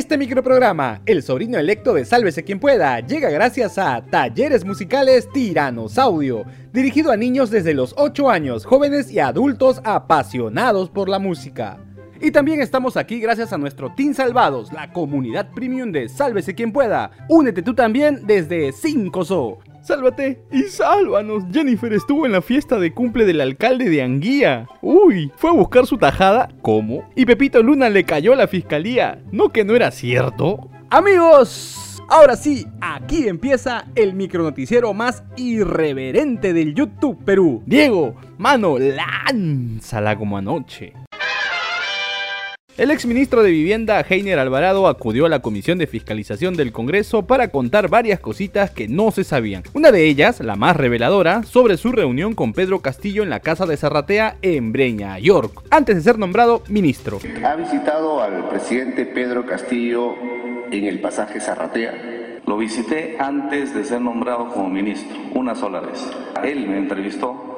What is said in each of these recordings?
Este microprograma, El sobrino electo de Sálvese quien pueda, llega gracias a Talleres Musicales Tiranos Audio, dirigido a niños desde los 8 años, jóvenes y adultos apasionados por la música. Y también estamos aquí gracias a nuestro Team Salvados, la comunidad premium de Sálvese quien pueda. Únete tú también desde 5SO. Sálvate y sálvanos. Jennifer estuvo en la fiesta de cumple del alcalde de Anguía. Uy, fue a buscar su tajada. ¿Cómo? Y Pepito Luna le cayó a la fiscalía. ¿No que no era cierto? Amigos, ahora sí, aquí empieza el micronoticiero más irreverente del YouTube Perú. Diego, mano, lánzala como anoche. El exministro de Vivienda, Heiner Alvarado, acudió a la Comisión de Fiscalización del Congreso para contar varias cositas que no se sabían. Una de ellas, la más reveladora, sobre su reunión con Pedro Castillo en la casa de Zarratea en Breña, York, antes de ser nombrado ministro. Ha visitado al presidente Pedro Castillo en el pasaje Zarratea. Lo visité antes de ser nombrado como ministro, una sola vez. Él me entrevistó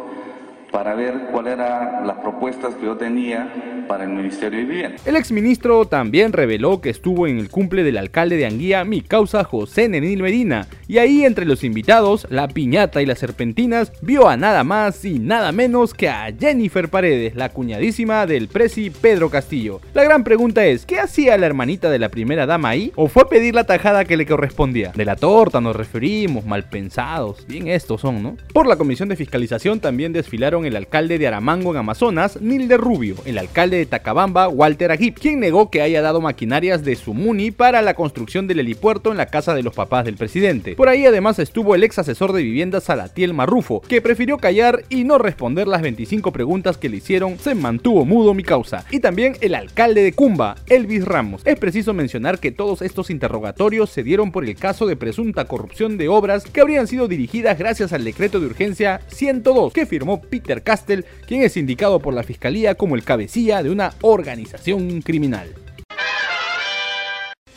para ver cuáles eran las propuestas que yo tenía para el Ministerio de Vivienda. El exministro también reveló que estuvo en el cumple del alcalde de Anguía, mi causa José Nenil Medina, y ahí entre los invitados, la piñata y las serpentinas, vio a nada más y nada menos que a Jennifer Paredes, la cuñadísima del presi Pedro Castillo. La gran pregunta es, ¿qué hacía la hermanita de la primera dama ahí? ¿O fue a pedir la tajada que le correspondía? De la torta nos referimos, mal pensados, bien estos son, ¿no? Por la comisión de fiscalización también desfilaron el alcalde de Aramango en Amazonas, Nilde Rubio, el alcalde de Tacabamba, Walter Aguip, quien negó que haya dado maquinarias de su MUNI para la construcción del helipuerto en la casa de los papás del presidente. Por ahí además estuvo el ex asesor de vivienda Salatiel Marrufo, que prefirió callar y no responder las 25 preguntas que le hicieron, se mantuvo mudo mi causa. Y también el alcalde de Cumba, Elvis Ramos. Es preciso mencionar que todos estos interrogatorios se dieron por el caso de presunta corrupción de obras que habrían sido dirigidas gracias al decreto de urgencia 102 que firmó Peter Castle, quien es indicado por la fiscalía como el cabecilla de una organización criminal.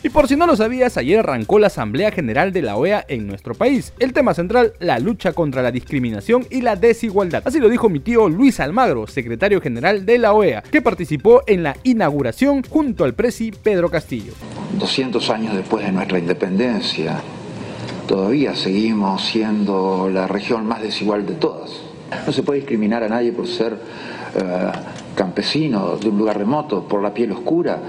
Y por si no lo sabías, ayer arrancó la Asamblea General de la OEA en nuestro país. El tema central, la lucha contra la discriminación y la desigualdad. Así lo dijo mi tío Luis Almagro, secretario general de la OEA, que participó en la inauguración junto al presi Pedro Castillo. 200 años después de nuestra independencia, todavía seguimos siendo la región más desigual de todas. No se puede discriminar a nadie por ser eh, campesino de un lugar remoto, por la piel oscura,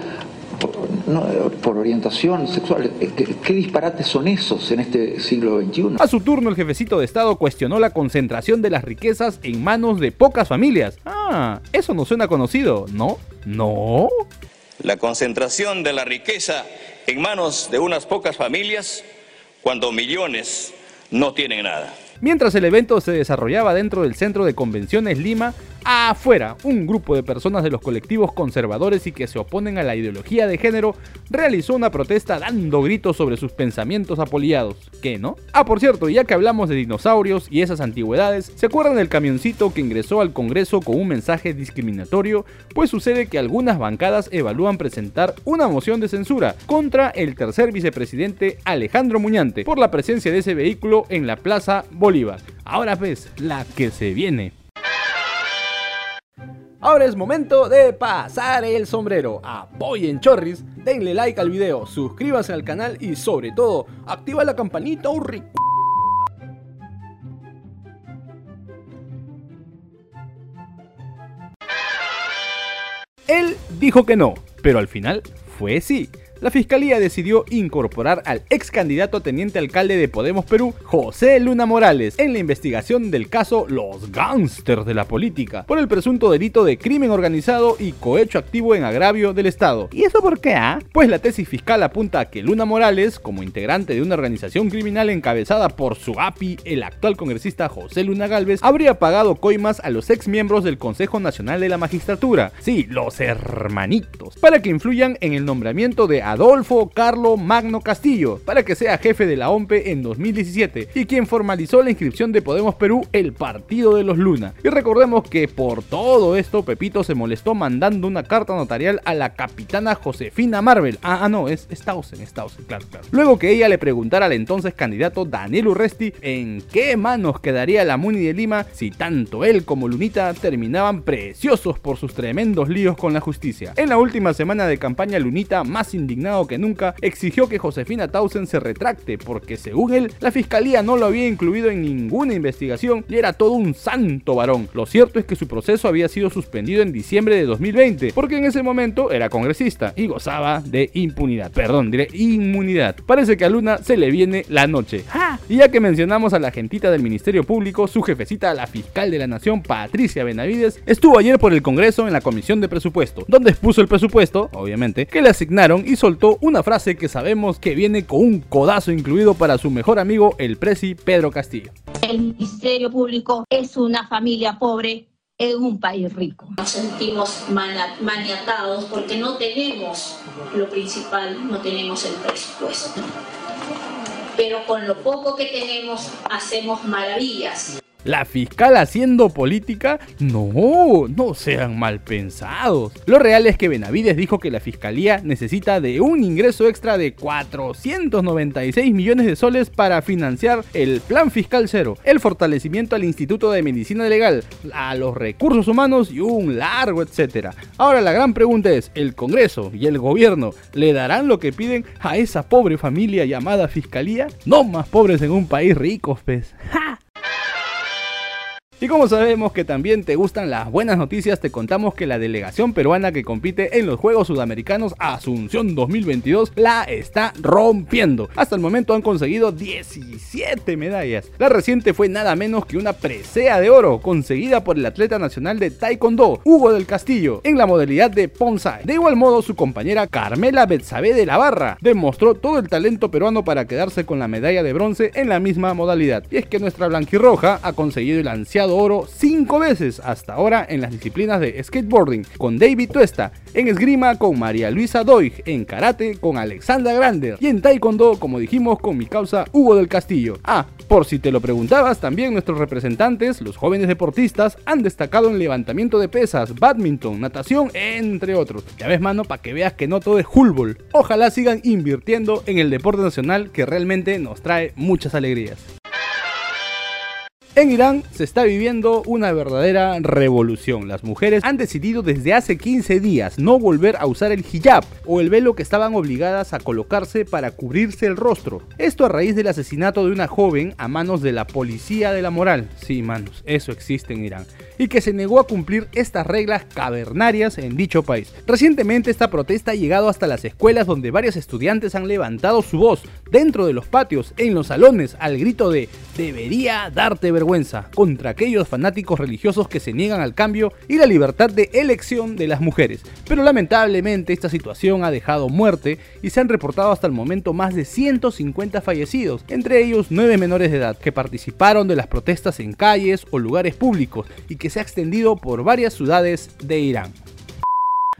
por, orientación sexual. Eh, ¿Qué, disparates son esos en este siglo XXI? A su turno, el jefecito de Estado cuestionó la concentración de las riquezas en manos de pocas familias. Ah, eso no suena conocido, ¿no? ¿No? La concentración de la riqueza en manos de unas pocas familias cuando millones no tienen nada. Mientras el evento se desarrollaba dentro del Centro de Convenciones Lima, afuera, un grupo de personas de los colectivos conservadores y que se oponen a la ideología de género realizó una protesta dando gritos sobre sus pensamientos apoliados. ¿Qué no? Ah, por cierto, ya que hablamos de dinosaurios y esas antigüedades, ¿se acuerdan del camioncito que ingresó al Congreso con un mensaje discriminatorio? Pues sucede que algunas bancadas evalúan presentar una moción de censura contra el tercer vicepresidente Alejandro Muñante por la presencia de ese vehículo en la Plaza Bolívar. Ahora ves, la que se viene. Ahora es momento de pasar el sombrero. Apoyen Chorris, denle like al video, suscríbanse al canal y sobre todo, activa la campanita oh, Él dijo que no, pero al final fue sí la fiscalía decidió incorporar al ex candidato a teniente alcalde de Podemos Perú, José Luna Morales, en la investigación del caso Los Gangsters de la Política, por el presunto delito de crimen organizado y cohecho activo en agravio del Estado. ¿Y eso por qué, ah? Pues la tesis fiscal apunta a que Luna Morales, como integrante de una organización criminal encabezada por su API, el actual congresista José Luna Galvez, habría pagado coimas a los ex miembros del Consejo Nacional de la Magistratura, sí, los hermanitos, para que influyan en el nombramiento de Adolfo Carlo Magno Castillo para que sea jefe de la OMPE en 2017 y quien formalizó la inscripción de Podemos Perú, el partido de los Luna. Y recordemos que por todo esto Pepito se molestó mandando una carta notarial a la capitana Josefina Marvel. Ah, ah no, es Stausen, Stausen, claro, claro. Luego que ella le preguntara al entonces candidato Daniel Urresti en qué manos quedaría la Muni de Lima si tanto él como Lunita terminaban preciosos por sus tremendos líos con la justicia. En la última semana de campaña Lunita más indicada indignado que nunca, exigió que Josefina Tausen se retracte porque según él, la fiscalía no lo había incluido en ninguna investigación y era todo un santo varón. Lo cierto es que su proceso había sido suspendido en diciembre de 2020 porque en ese momento era congresista y gozaba de impunidad. Perdón, diré inmunidad. Parece que a Luna se le viene la noche. Y ya que mencionamos a la gentita del Ministerio Público, su jefecita, la fiscal de la Nación, Patricia Benavides, estuvo ayer por el Congreso en la Comisión de Presupuesto, donde expuso el presupuesto, obviamente, que le asignaron y soltó una frase que sabemos que viene con un codazo incluido para su mejor amigo, el presi Pedro Castillo. El Ministerio Público es una familia pobre en un país rico. Nos sentimos maniatados porque no tenemos lo principal, no tenemos el presupuesto. Pero con lo poco que tenemos hacemos maravillas. ¿La fiscal haciendo política? No, no sean mal pensados. Lo real es que Benavides dijo que la fiscalía necesita de un ingreso extra de 496 millones de soles para financiar el Plan Fiscal Cero, el fortalecimiento al Instituto de Medicina Legal, a los recursos humanos y un largo etcétera. Ahora la gran pregunta es, ¿el Congreso y el gobierno le darán lo que piden a esa pobre familia llamada fiscalía? No más pobres en un país rico, pues. ¡Ja! Y como sabemos que también te gustan las buenas noticias, te contamos que la delegación peruana que compite en los Juegos Sudamericanos Asunción 2022 la está rompiendo. Hasta el momento han conseguido 17 medallas. La reciente fue nada menos que una presea de oro conseguida por el atleta nacional de Taekwondo, Hugo del Castillo, en la modalidad de Ponsai. De igual modo, su compañera Carmela Betsabe de la Barra demostró todo el talento peruano para quedarse con la medalla de bronce en la misma modalidad. Y es que nuestra blanquirroja ha conseguido el ansiado oro cinco veces hasta ahora en las disciplinas de skateboarding con David Tuesta, en esgrima con María Luisa Doig, en karate con Alexandra Grander y en taekwondo, como dijimos, con mi causa Hugo del Castillo. Ah, por si te lo preguntabas, también nuestros representantes, los jóvenes deportistas, han destacado en levantamiento de pesas, badminton, natación, entre otros. Ya ves, mano, para que veas que no todo es fútbol. Ojalá sigan invirtiendo en el deporte nacional que realmente nos trae muchas alegrías. En Irán se está viviendo una verdadera revolución. Las mujeres han decidido desde hace 15 días no volver a usar el hijab o el velo que estaban obligadas a colocarse para cubrirse el rostro. Esto a raíz del asesinato de una joven a manos de la policía de la moral. Sí, manos, eso existe en Irán. Y que se negó a cumplir estas reglas cavernarias en dicho país. Recientemente esta protesta ha llegado hasta las escuelas donde varios estudiantes han levantado su voz dentro de los patios, en los salones, al grito de debería darte vergüenza contra aquellos fanáticos religiosos que se niegan al cambio y la libertad de elección de las mujeres. Pero lamentablemente esta situación ha dejado muerte y se han reportado hasta el momento más de 150 fallecidos, entre ellos 9 menores de edad que participaron de las protestas en calles o lugares públicos y que se ha extendido por varias ciudades de Irán.